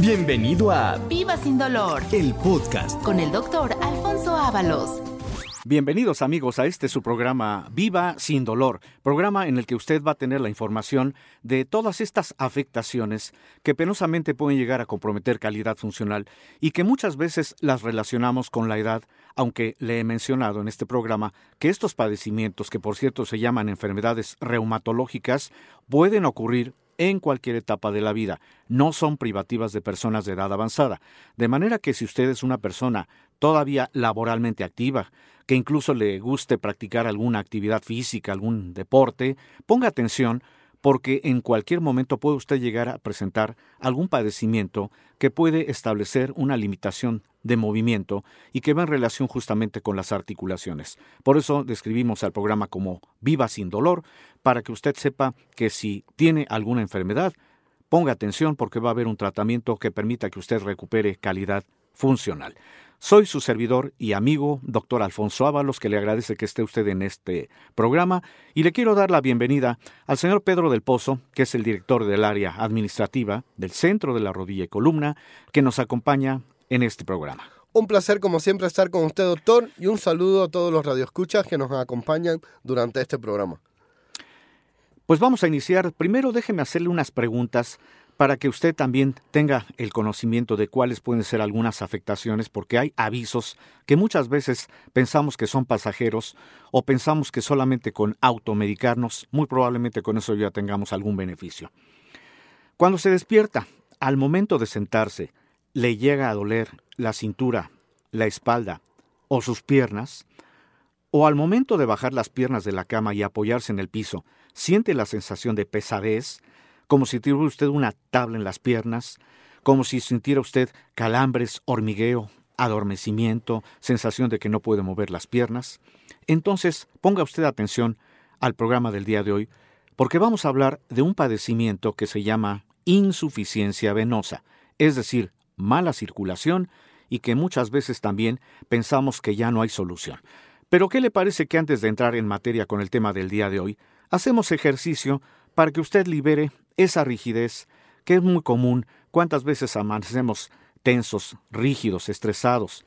Bienvenido a Viva Sin Dolor, el podcast. Con el doctor Alfonso Ábalos. Bienvenidos amigos a este su programa Viva sin dolor, programa en el que usted va a tener la información de todas estas afectaciones que penosamente pueden llegar a comprometer calidad funcional y que muchas veces las relacionamos con la edad, aunque le he mencionado en este programa que estos padecimientos, que por cierto se llaman enfermedades reumatológicas, pueden ocurrir en cualquier etapa de la vida, no son privativas de personas de edad avanzada. De manera que si usted es una persona todavía laboralmente activa, que incluso le guste practicar alguna actividad física, algún deporte, ponga atención porque en cualquier momento puede usted llegar a presentar algún padecimiento que puede establecer una limitación de movimiento y que va en relación justamente con las articulaciones. Por eso describimos al programa como Viva sin dolor, para que usted sepa que si tiene alguna enfermedad, ponga atención porque va a haber un tratamiento que permita que usted recupere calidad funcional. Soy su servidor y amigo, doctor Alfonso Ábalos, que le agradece que esté usted en este programa y le quiero dar la bienvenida al señor Pedro del Pozo, que es el director del área administrativa del Centro de la Rodilla y Columna, que nos acompaña en este programa. Un placer, como siempre, estar con usted, doctor, y un saludo a todos los radioescuchas que nos acompañan durante este programa. Pues vamos a iniciar. Primero déjeme hacerle unas preguntas para que usted también tenga el conocimiento de cuáles pueden ser algunas afectaciones, porque hay avisos que muchas veces pensamos que son pasajeros o pensamos que solamente con automedicarnos, muy probablemente con eso ya tengamos algún beneficio. Cuando se despierta, al momento de sentarse, le llega a doler la cintura, la espalda o sus piernas, o al momento de bajar las piernas de la cama y apoyarse en el piso, siente la sensación de pesadez, como si tuviera usted una tabla en las piernas, como si sintiera usted calambres, hormigueo, adormecimiento, sensación de que no puede mover las piernas. Entonces, ponga usted atención al programa del día de hoy, porque vamos a hablar de un padecimiento que se llama insuficiencia venosa, es decir, mala circulación y que muchas veces también pensamos que ya no hay solución. Pero ¿qué le parece que antes de entrar en materia con el tema del día de hoy, hacemos ejercicio para que usted libere esa rigidez que es muy común, cuántas veces amanecemos tensos, rígidos, estresados,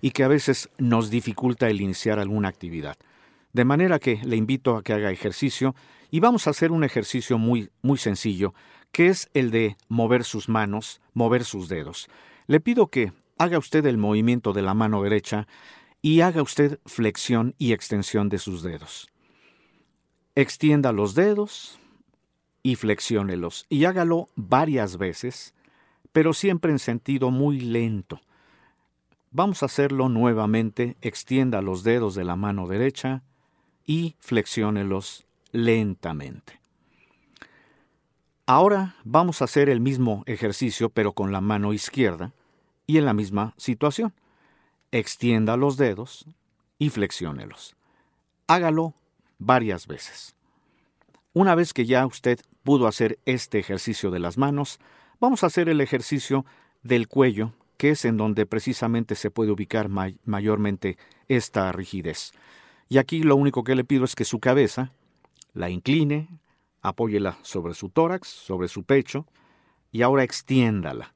y que a veces nos dificulta el iniciar alguna actividad. De manera que le invito a que haga ejercicio y vamos a hacer un ejercicio muy, muy sencillo, que es el de mover sus manos, mover sus dedos. Le pido que haga usted el movimiento de la mano derecha y haga usted flexión y extensión de sus dedos. Extienda los dedos, y flexiónelos y hágalo varias veces, pero siempre en sentido muy lento. Vamos a hacerlo nuevamente, extienda los dedos de la mano derecha y flexiónelos lentamente. Ahora vamos a hacer el mismo ejercicio pero con la mano izquierda y en la misma situación. Extienda los dedos y flexiónelos. Hágalo varias veces. Una vez que ya usted pudo hacer este ejercicio de las manos, vamos a hacer el ejercicio del cuello, que es en donde precisamente se puede ubicar mayormente esta rigidez. Y aquí lo único que le pido es que su cabeza la incline, apóyela sobre su tórax, sobre su pecho, y ahora extiéndala.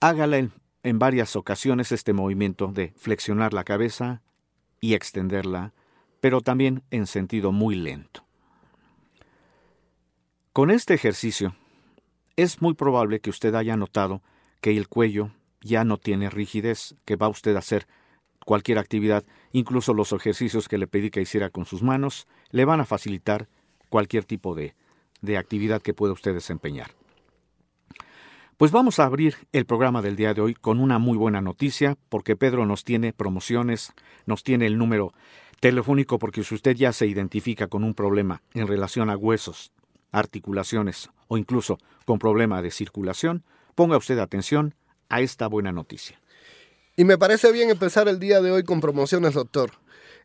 Hágala en, en varias ocasiones este movimiento de flexionar la cabeza y extenderla, pero también en sentido muy lento. Con este ejercicio, es muy probable que usted haya notado que el cuello ya no tiene rigidez, que va usted a hacer cualquier actividad, incluso los ejercicios que le pedí que hiciera con sus manos, le van a facilitar cualquier tipo de, de actividad que pueda usted desempeñar. Pues vamos a abrir el programa del día de hoy con una muy buena noticia, porque Pedro nos tiene promociones, nos tiene el número telefónico, porque si usted ya se identifica con un problema en relación a huesos, articulaciones o incluso con problema de circulación, ponga usted atención a esta buena noticia. Y me parece bien empezar el día de hoy con promociones, doctor.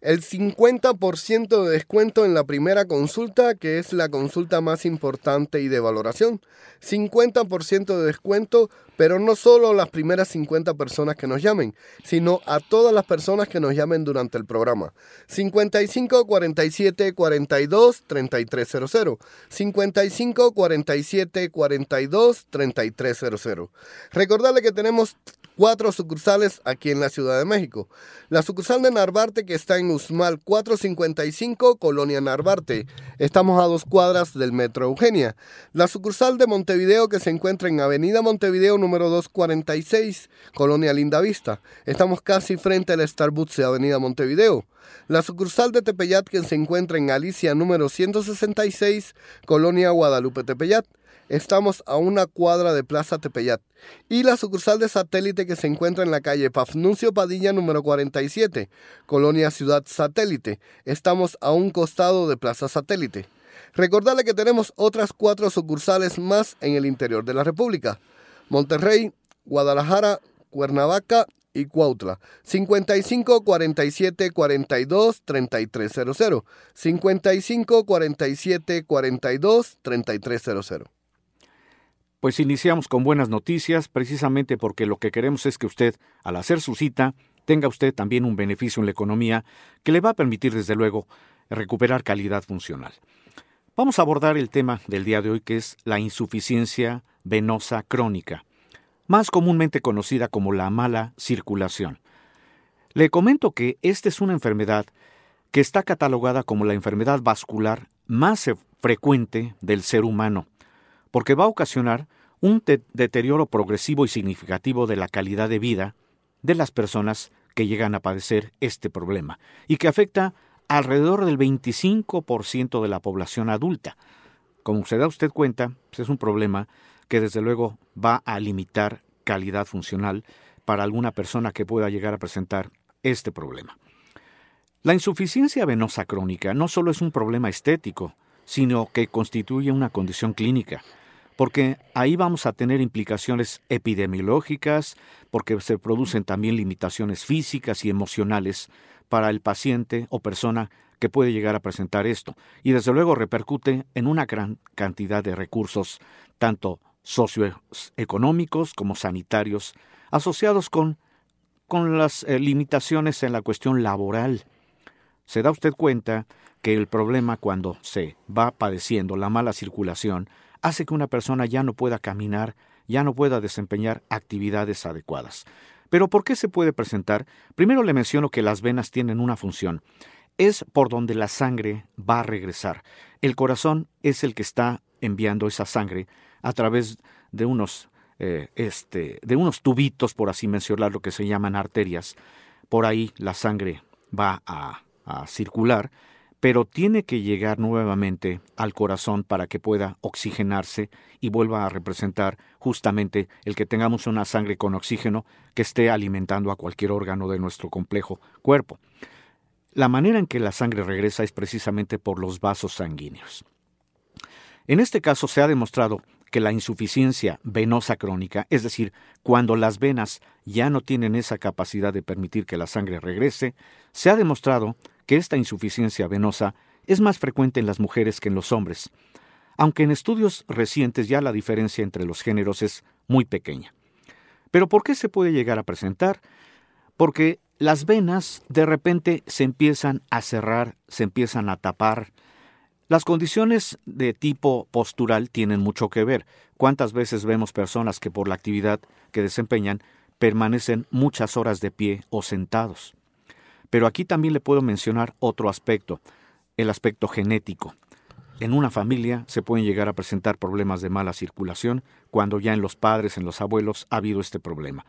El 50% de descuento en la primera consulta, que es la consulta más importante y de valoración. 50% de descuento, pero no solo a las primeras 50 personas que nos llamen, sino a todas las personas que nos llamen durante el programa. 55 47 42 3300. 55 47 42 3300. Recordarle que tenemos cuatro sucursales aquí en la Ciudad de México. La sucursal de Narvarte que está en Usmal 455, Colonia Narvarte. Estamos a dos cuadras del Metro Eugenia. La sucursal de Montevideo que se encuentra en Avenida Montevideo número 246, Colonia Lindavista. Estamos casi frente al Starbucks de Avenida Montevideo. La sucursal de Tepeyat que se encuentra en Alicia número 166, Colonia Guadalupe Tepeyat. Estamos a una cuadra de Plaza Tepeyat. Y la sucursal de satélite que se encuentra en la calle Pafnuncio Padilla número 47, Colonia Ciudad Satélite. Estamos a un costado de Plaza Satélite. Recordarle que tenemos otras cuatro sucursales más en el interior de la República. Monterrey, Guadalajara, Cuernavaca y Cuautla. 55 47 42 3300. 55 47 42 3300. Pues iniciamos con buenas noticias, precisamente porque lo que queremos es que usted, al hacer su cita, tenga usted también un beneficio en la economía que le va a permitir, desde luego, recuperar calidad funcional. Vamos a abordar el tema del día de hoy, que es la insuficiencia venosa crónica, más comúnmente conocida como la mala circulación. Le comento que esta es una enfermedad que está catalogada como la enfermedad vascular más frecuente del ser humano porque va a ocasionar un deterioro progresivo y significativo de la calidad de vida de las personas que llegan a padecer este problema y que afecta alrededor del 25% de la población adulta. Como se da usted cuenta, pues es un problema que desde luego va a limitar calidad funcional para alguna persona que pueda llegar a presentar este problema. La insuficiencia venosa crónica no solo es un problema estético, sino que constituye una condición clínica porque ahí vamos a tener implicaciones epidemiológicas, porque se producen también limitaciones físicas y emocionales para el paciente o persona que puede llegar a presentar esto. Y desde luego repercute en una gran cantidad de recursos, tanto socioeconómicos como sanitarios, asociados con, con las eh, limitaciones en la cuestión laboral. Se da usted cuenta que el problema cuando se va padeciendo la mala circulación hace que una persona ya no pueda caminar, ya no pueda desempeñar actividades adecuadas. Pero ¿por qué se puede presentar? Primero le menciono que las venas tienen una función. Es por donde la sangre va a regresar. El corazón es el que está enviando esa sangre a través de unos, eh, este, de unos tubitos, por así mencionar, lo que se llaman arterias. Por ahí la sangre va a circular pero tiene que llegar nuevamente al corazón para que pueda oxigenarse y vuelva a representar justamente el que tengamos una sangre con oxígeno que esté alimentando a cualquier órgano de nuestro complejo cuerpo. La manera en que la sangre regresa es precisamente por los vasos sanguíneos. En este caso se ha demostrado que la insuficiencia venosa crónica, es decir, cuando las venas ya no tienen esa capacidad de permitir que la sangre regrese, se ha demostrado que esta insuficiencia venosa es más frecuente en las mujeres que en los hombres, aunque en estudios recientes ya la diferencia entre los géneros es muy pequeña. Pero ¿por qué se puede llegar a presentar? Porque las venas de repente se empiezan a cerrar, se empiezan a tapar. Las condiciones de tipo postural tienen mucho que ver. ¿Cuántas veces vemos personas que por la actividad que desempeñan permanecen muchas horas de pie o sentados? Pero aquí también le puedo mencionar otro aspecto, el aspecto genético. En una familia se pueden llegar a presentar problemas de mala circulación cuando ya en los padres, en los abuelos, ha habido este problema.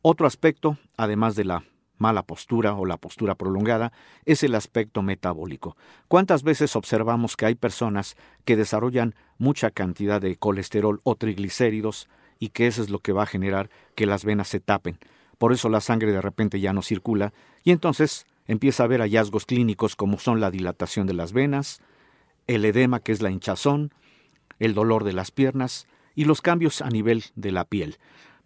Otro aspecto, además de la mala postura o la postura prolongada, es el aspecto metabólico. ¿Cuántas veces observamos que hay personas que desarrollan mucha cantidad de colesterol o triglicéridos y que eso es lo que va a generar que las venas se tapen? Por eso la sangre de repente ya no circula, y entonces empieza a haber hallazgos clínicos como son la dilatación de las venas, el edema que es la hinchazón, el dolor de las piernas y los cambios a nivel de la piel.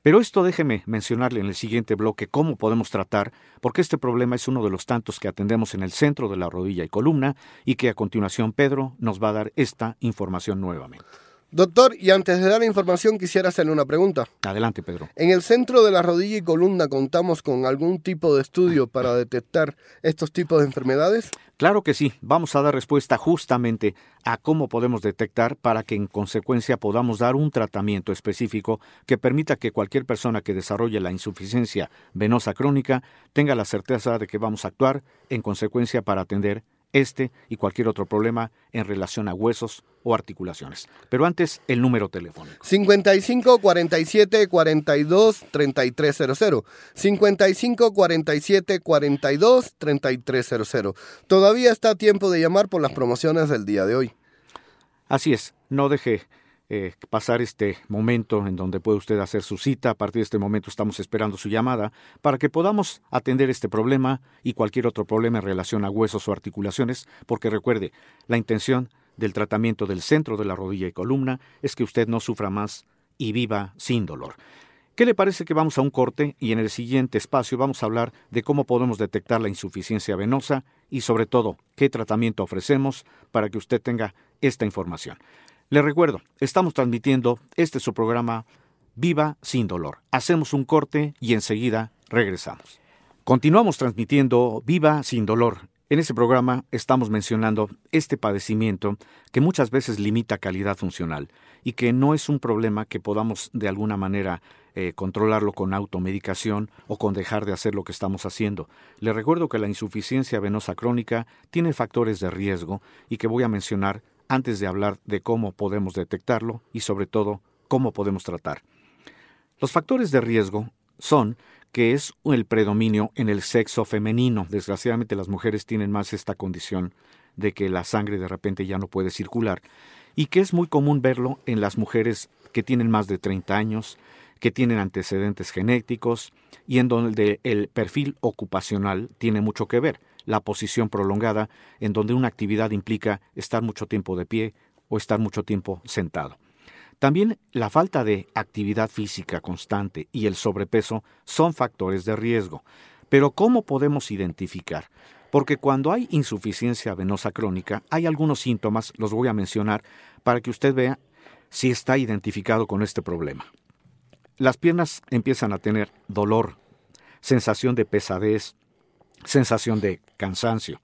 Pero esto déjeme mencionarle en el siguiente bloque cómo podemos tratar, porque este problema es uno de los tantos que atendemos en el centro de la rodilla y columna y que a continuación Pedro nos va a dar esta información nuevamente. Doctor, y antes de dar la información quisiera hacerle una pregunta. Adelante, Pedro. ¿En el centro de la rodilla y columna contamos con algún tipo de estudio para detectar estos tipos de enfermedades? Claro que sí, vamos a dar respuesta justamente a cómo podemos detectar para que en consecuencia podamos dar un tratamiento específico que permita que cualquier persona que desarrolle la insuficiencia venosa crónica tenga la certeza de que vamos a actuar en consecuencia para atender este y cualquier otro problema en relación a huesos o articulaciones. Pero antes, el número telefónico. 55 47 42 3300. 55 47 42 3300. Todavía está a tiempo de llamar por las promociones del día de hoy. Así es, no deje eh, pasar este momento en donde puede usted hacer su cita. A partir de este momento estamos esperando su llamada para que podamos atender este problema y cualquier otro problema en relación a huesos o articulaciones, porque recuerde, la intención del tratamiento del centro de la rodilla y columna es que usted no sufra más y viva sin dolor. ¿Qué le parece que vamos a un corte y en el siguiente espacio vamos a hablar de cómo podemos detectar la insuficiencia venosa y sobre todo qué tratamiento ofrecemos para que usted tenga esta información? Le recuerdo, estamos transmitiendo este su programa Viva sin dolor. Hacemos un corte y enseguida regresamos. Continuamos transmitiendo Viva sin dolor. En este programa estamos mencionando este padecimiento que muchas veces limita calidad funcional y que no es un problema que podamos de alguna manera eh, controlarlo con automedicación o con dejar de hacer lo que estamos haciendo. Le recuerdo que la insuficiencia venosa crónica tiene factores de riesgo y que voy a mencionar antes de hablar de cómo podemos detectarlo y sobre todo cómo podemos tratar. Los factores de riesgo son que es el predominio en el sexo femenino. Desgraciadamente las mujeres tienen más esta condición de que la sangre de repente ya no puede circular y que es muy común verlo en las mujeres que tienen más de 30 años, que tienen antecedentes genéticos y en donde el perfil ocupacional tiene mucho que ver la posición prolongada, en donde una actividad implica estar mucho tiempo de pie o estar mucho tiempo sentado. También la falta de actividad física constante y el sobrepeso son factores de riesgo. Pero ¿cómo podemos identificar? Porque cuando hay insuficiencia venosa crónica, hay algunos síntomas, los voy a mencionar, para que usted vea si está identificado con este problema. Las piernas empiezan a tener dolor, sensación de pesadez, sensación de cansancio.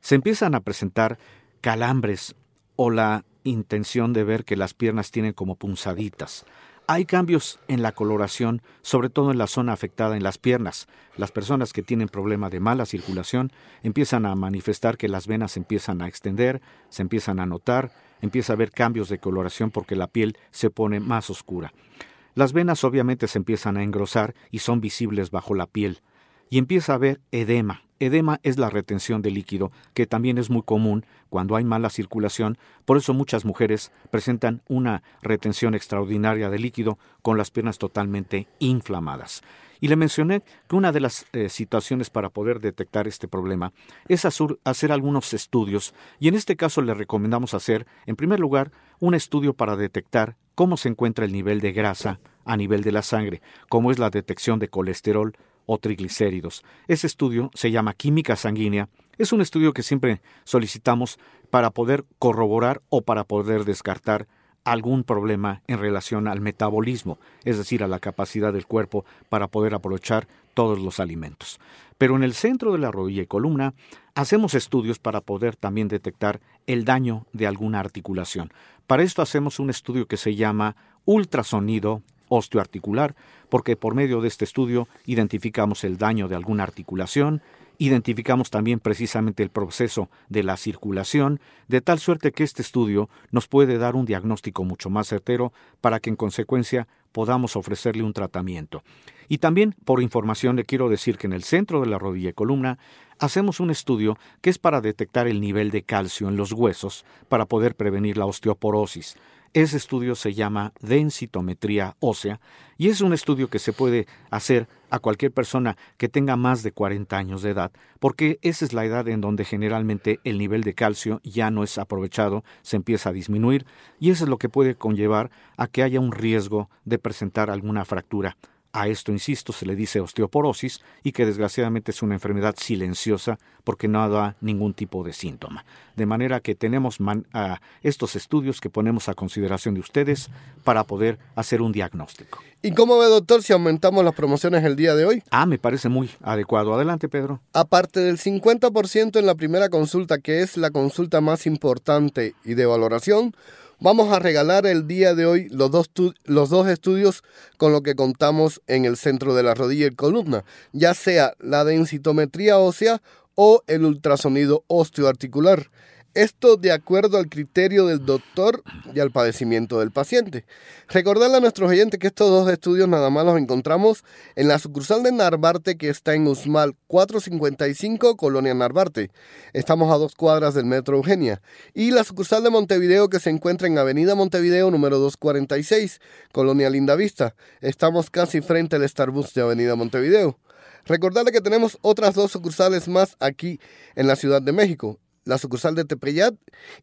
Se empiezan a presentar calambres o la intención de ver que las piernas tienen como punzaditas. Hay cambios en la coloración, sobre todo en la zona afectada en las piernas. Las personas que tienen problema de mala circulación empiezan a manifestar que las venas empiezan a extender, se empiezan a notar, empieza a haber cambios de coloración porque la piel se pone más oscura. Las venas obviamente se empiezan a engrosar y son visibles bajo la piel y empieza a haber edema. Edema es la retención de líquido, que también es muy común cuando hay mala circulación, por eso muchas mujeres presentan una retención extraordinaria de líquido con las piernas totalmente inflamadas. Y le mencioné que una de las eh, situaciones para poder detectar este problema es hacer algunos estudios, y en este caso le recomendamos hacer, en primer lugar, un estudio para detectar cómo se encuentra el nivel de grasa a nivel de la sangre, cómo es la detección de colesterol, o triglicéridos. Ese estudio se llama química sanguínea. Es un estudio que siempre solicitamos para poder corroborar o para poder descartar algún problema en relación al metabolismo, es decir, a la capacidad del cuerpo para poder aprovechar todos los alimentos. Pero en el centro de la rodilla y columna hacemos estudios para poder también detectar el daño de alguna articulación. Para esto hacemos un estudio que se llama ultrasonido osteoarticular, porque por medio de este estudio identificamos el daño de alguna articulación, identificamos también precisamente el proceso de la circulación, de tal suerte que este estudio nos puede dar un diagnóstico mucho más certero para que en consecuencia podamos ofrecerle un tratamiento. Y también, por información, le quiero decir que en el centro de la rodilla y columna hacemos un estudio que es para detectar el nivel de calcio en los huesos para poder prevenir la osteoporosis. Ese estudio se llama densitometría ósea y es un estudio que se puede hacer a cualquier persona que tenga más de 40 años de edad, porque esa es la edad en donde generalmente el nivel de calcio ya no es aprovechado, se empieza a disminuir y eso es lo que puede conllevar a que haya un riesgo de presentar alguna fractura. A esto, insisto, se le dice osteoporosis y que desgraciadamente es una enfermedad silenciosa porque no da ningún tipo de síntoma. De manera que tenemos estos estudios que ponemos a consideración de ustedes para poder hacer un diagnóstico. ¿Y cómo ve, doctor, si aumentamos las promociones el día de hoy? Ah, me parece muy adecuado. Adelante, Pedro. Aparte del 50% en la primera consulta, que es la consulta más importante y de valoración, Vamos a regalar el día de hoy los dos, los dos estudios con lo que contamos en el centro de la rodilla y columna, ya sea la densitometría ósea o el ultrasonido osteoarticular. Esto de acuerdo al criterio del doctor y al padecimiento del paciente. Recordarle a nuestros oyentes que estos dos estudios nada más los encontramos en la sucursal de Narvarte que está en Usmal 455, Colonia Narvarte. Estamos a dos cuadras del Metro Eugenia. Y la sucursal de Montevideo que se encuentra en Avenida Montevideo número 246, Colonia Lindavista. Estamos casi frente al Starbucks de Avenida Montevideo. Recordarle que tenemos otras dos sucursales más aquí en la Ciudad de México la sucursal de Tepeyat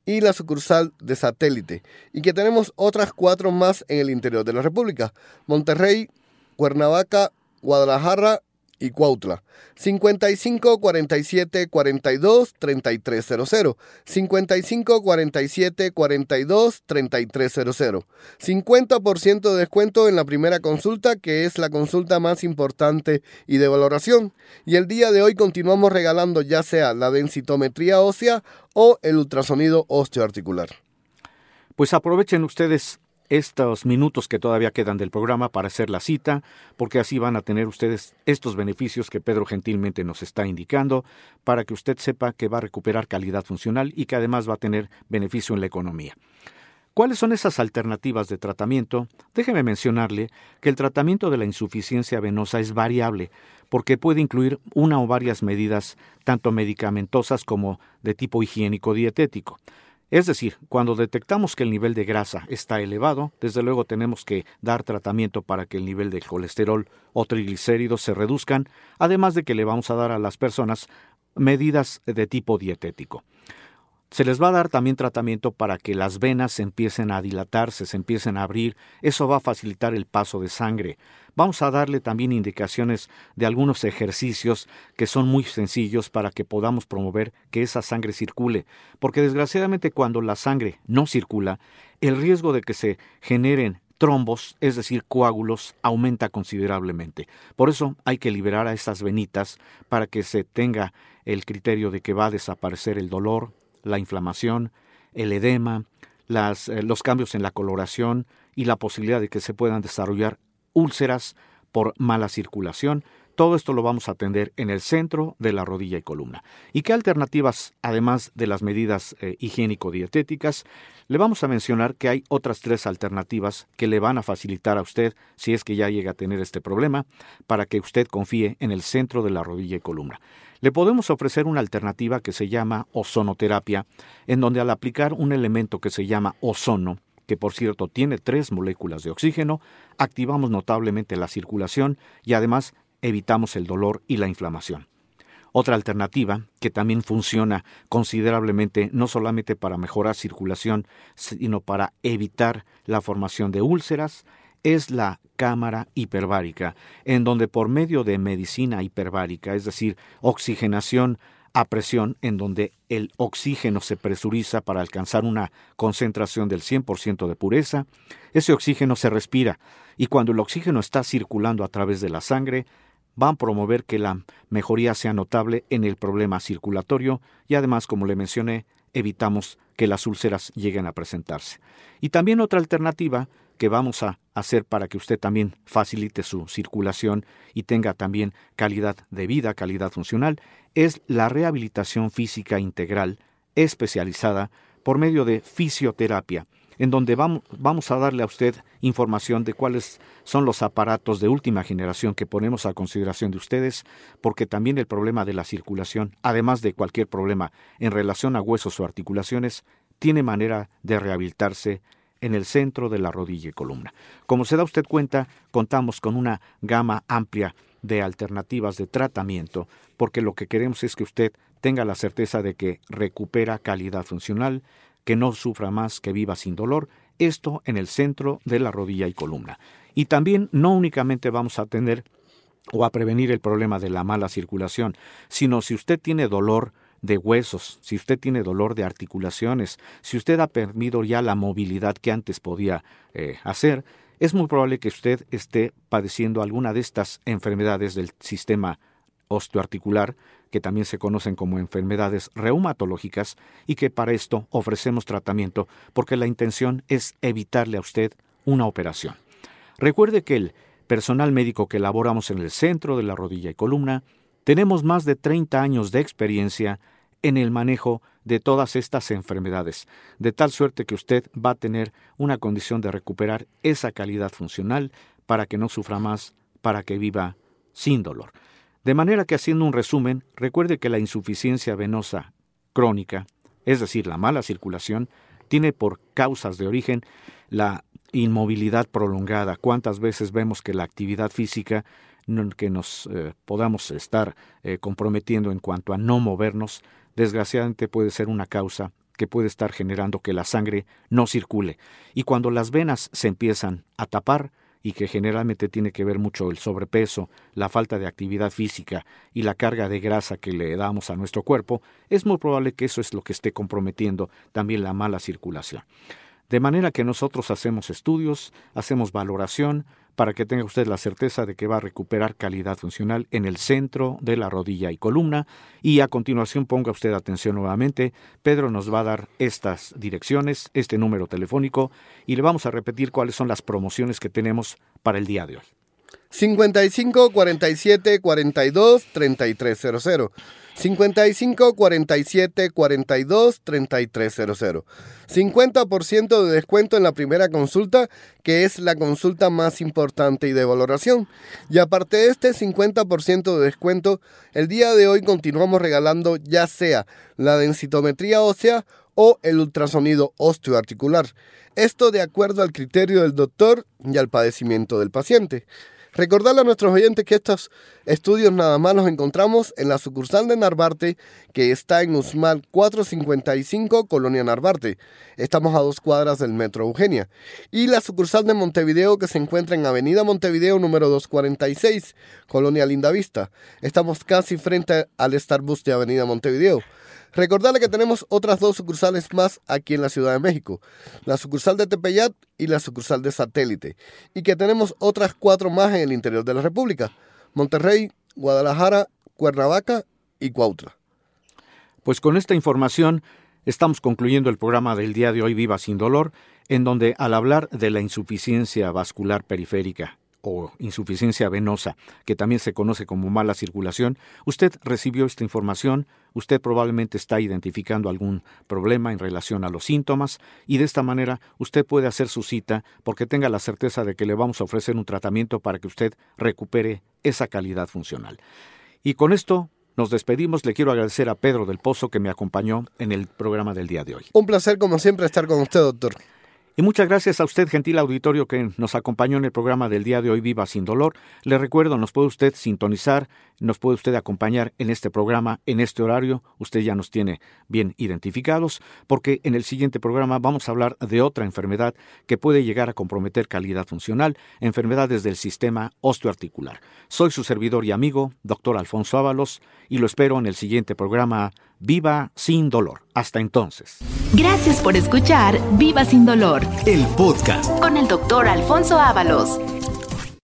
y la sucursal de Satélite, y que tenemos otras cuatro más en el interior de la República, Monterrey, Cuernavaca, Guadalajara y Cuautla. 55 47 42 3300. 55 47 42 3300. 50% de descuento en la primera consulta, que es la consulta más importante y de valoración. Y el día de hoy continuamos regalando ya sea la densitometría ósea o el ultrasonido osteoarticular. Pues aprovechen ustedes estos minutos que todavía quedan del programa para hacer la cita, porque así van a tener ustedes estos beneficios que Pedro gentilmente nos está indicando, para que usted sepa que va a recuperar calidad funcional y que además va a tener beneficio en la economía. ¿Cuáles son esas alternativas de tratamiento? Déjeme mencionarle que el tratamiento de la insuficiencia venosa es variable, porque puede incluir una o varias medidas, tanto medicamentosas como de tipo higiénico dietético. Es decir, cuando detectamos que el nivel de grasa está elevado, desde luego tenemos que dar tratamiento para que el nivel de colesterol o triglicéridos se reduzcan, además de que le vamos a dar a las personas medidas de tipo dietético. Se les va a dar también tratamiento para que las venas empiecen a dilatarse, se empiecen a abrir. Eso va a facilitar el paso de sangre. Vamos a darle también indicaciones de algunos ejercicios que son muy sencillos para que podamos promover que esa sangre circule. Porque desgraciadamente cuando la sangre no circula, el riesgo de que se generen trombos, es decir, coágulos, aumenta considerablemente. Por eso hay que liberar a esas venitas para que se tenga el criterio de que va a desaparecer el dolor, la inflamación, el edema, eh, los cambios en la coloración y la posibilidad de que se puedan desarrollar úlceras por mala circulación. Todo esto lo vamos a atender en el centro de la rodilla y columna. ¿Y qué alternativas, además de las medidas eh, higiénico-dietéticas? Le vamos a mencionar que hay otras tres alternativas que le van a facilitar a usted, si es que ya llega a tener este problema, para que usted confíe en el centro de la rodilla y columna. Le podemos ofrecer una alternativa que se llama ozonoterapia, en donde al aplicar un elemento que se llama ozono, que por cierto tiene tres moléculas de oxígeno, activamos notablemente la circulación y además evitamos el dolor y la inflamación. Otra alternativa, que también funciona considerablemente no solamente para mejorar circulación, sino para evitar la formación de úlceras, es la cámara hiperbárica, en donde por medio de medicina hiperbárica, es decir, oxigenación a presión, en donde el oxígeno se presuriza para alcanzar una concentración del 100% de pureza, ese oxígeno se respira y cuando el oxígeno está circulando a través de la sangre, va a promover que la mejoría sea notable en el problema circulatorio y además, como le mencioné, evitamos que las úlceras lleguen a presentarse. Y también otra alternativa que vamos a hacer para que usted también facilite su circulación y tenga también calidad de vida, calidad funcional, es la rehabilitación física integral especializada por medio de fisioterapia, en donde vamos, a darle a usted información de cuáles son los aparatos de última generación que ponemos a consideración de ustedes, porque también el problema de la circulación, además de cualquier problema en relación a huesos o articulaciones, tiene manera de rehabilitarse en el centro de la rodilla y columna. Como se da usted cuenta, contamos con una gama amplia de alternativas de tratamiento, porque lo que queremos es que usted tenga la certeza de que recupera calidad funcional, que no sufra más, que viva sin dolor, esto en el centro de la rodilla y columna. Y también no únicamente vamos a tener o a prevenir el problema de la mala circulación, sino si usted tiene dolor de huesos, si usted tiene dolor de articulaciones, si usted ha perdido ya la movilidad que antes podía eh, hacer, es muy probable que usted esté padeciendo alguna de estas enfermedades del sistema osteoarticular, que también se conocen como enfermedades reumatológicas, y que para esto ofrecemos tratamiento porque la intención es evitarle a usted una operación. Recuerde que el personal médico que elaboramos en el centro de la rodilla y columna, tenemos más de 30 años de experiencia en el manejo de todas estas enfermedades, de tal suerte que usted va a tener una condición de recuperar esa calidad funcional para que no sufra más, para que viva sin dolor. De manera que haciendo un resumen, recuerde que la insuficiencia venosa crónica, es decir, la mala circulación, tiene por causas de origen la inmovilidad prolongada. ¿Cuántas veces vemos que la actividad física que nos eh, podamos estar eh, comprometiendo en cuanto a no movernos, desgraciadamente puede ser una causa que puede estar generando que la sangre no circule. Y cuando las venas se empiezan a tapar, y que generalmente tiene que ver mucho el sobrepeso, la falta de actividad física y la carga de grasa que le damos a nuestro cuerpo, es muy probable que eso es lo que esté comprometiendo también la mala circulación. De manera que nosotros hacemos estudios, hacemos valoración, para que tenga usted la certeza de que va a recuperar calidad funcional en el centro de la rodilla y columna. Y a continuación ponga usted atención nuevamente. Pedro nos va a dar estas direcciones, este número telefónico, y le vamos a repetir cuáles son las promociones que tenemos para el día de hoy. 55 47 42 3300. 55 47 42 3300. 50% de descuento en la primera consulta, que es la consulta más importante y de valoración. Y aparte de este 50% de descuento, el día de hoy continuamos regalando ya sea la densitometría ósea o el ultrasonido osteoarticular. Esto de acuerdo al criterio del doctor y al padecimiento del paciente. Recordarle a nuestros oyentes que estos estudios nada más los encontramos en la sucursal de Narvarte, que está en Usmal 455, Colonia Narvarte. Estamos a dos cuadras del Metro Eugenia. Y la sucursal de Montevideo, que se encuentra en Avenida Montevideo número 246, Colonia Lindavista. Estamos casi frente al Starbus de Avenida Montevideo. Recordarle que tenemos otras dos sucursales más aquí en la Ciudad de México, la sucursal de Tepeyat y la sucursal de Satélite, y que tenemos otras cuatro más en el interior de la República, Monterrey, Guadalajara, Cuernavaca y Cuautla. Pues con esta información estamos concluyendo el programa del día de hoy Viva sin dolor, en donde al hablar de la insuficiencia vascular periférica o insuficiencia venosa, que también se conoce como mala circulación, usted recibió esta información, usted probablemente está identificando algún problema en relación a los síntomas y de esta manera usted puede hacer su cita porque tenga la certeza de que le vamos a ofrecer un tratamiento para que usted recupere esa calidad funcional. Y con esto nos despedimos. Le quiero agradecer a Pedro del Pozo que me acompañó en el programa del día de hoy. Un placer, como siempre, estar con usted, doctor. Y muchas gracias a usted, gentil auditorio, que nos acompañó en el programa del día de hoy Viva sin Dolor. Le recuerdo, nos puede usted sintonizar, nos puede usted acompañar en este programa, en este horario. Usted ya nos tiene bien identificados, porque en el siguiente programa vamos a hablar de otra enfermedad que puede llegar a comprometer calidad funcional, enfermedades del sistema osteoarticular. Soy su servidor y amigo, doctor Alfonso Ábalos, y lo espero en el siguiente programa Viva sin dolor. Hasta entonces. Gracias por escuchar Viva sin dolor. El podcast con el doctor Alfonso Ábalos.